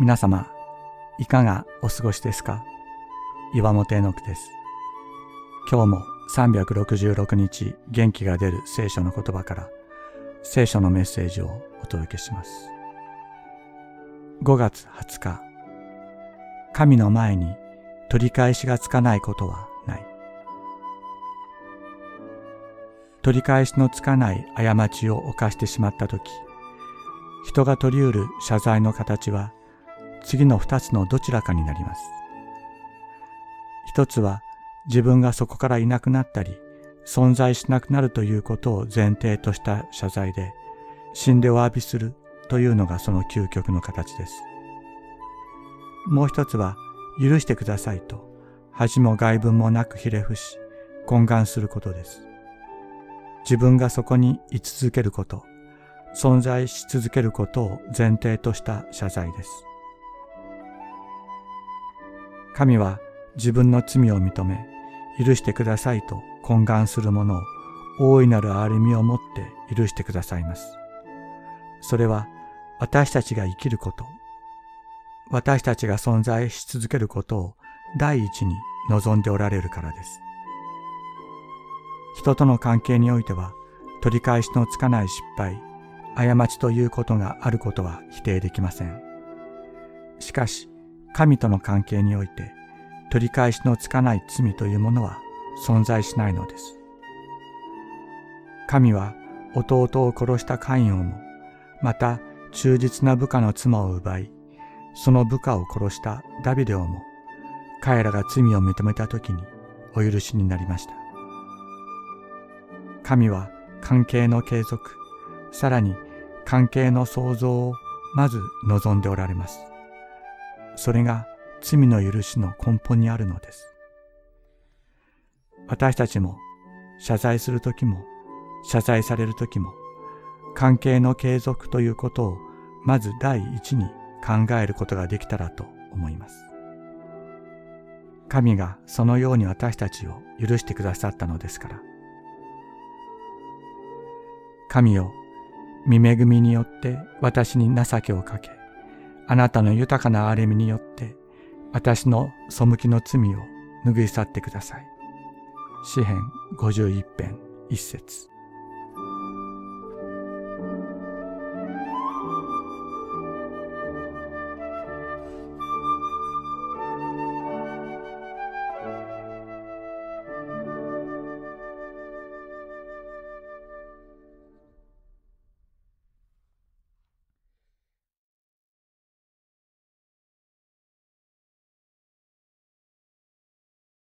皆様、いかがお過ごしですか？岩本絵の句です。今日も366日元気が出る聖書の言葉から聖書のメッセージをお届けします。5月20日、神の前に取り返しがつかないことはない。取り返しのつかない過ちを犯してしまったとき、人が取り得る謝罪の形は次の二つのどちらかになります。一つは自分がそこからいなくなったり、存在しなくなるということを前提とした謝罪で、死んでお詫びするというのがその究極の形です。もう一つは、許してくださいと、恥も外文もなくひれ伏し、懇願することです。自分がそこに居続けること、存在し続けることを前提とした謝罪です。神は自分の罪を認め、許してくださいと懇願する者を大いなる憐れみをもって許してくださいます。それは私たちが生きること、私たちが存在し続けることを第一に望んでおられるからです。人との関係においては取り返しのつかない失敗、過ちということがあることは否定できません。しかし、神との関係において取り返しのつかない罪というものは存在しないのです。神は弟を殺したカインをも、また忠実な部下の妻を奪い、その部下を殺したダビデをも、彼らが罪を認めた時にお許しになりました。神は関係の継続、さらに関係の創造をまず望んでおられます。それが罪の許しの根本にあるのです。私たちも謝罪するときも謝罪されるときも関係の継続ということをまず第一に考えることができたらと思います。神がそのように私たちを許してくださったのですから。神よ、見恵みによって私に情けをかけ、あなたの豊かな憐れみによって私の背きの罪を拭い去ってください。詩編51編1節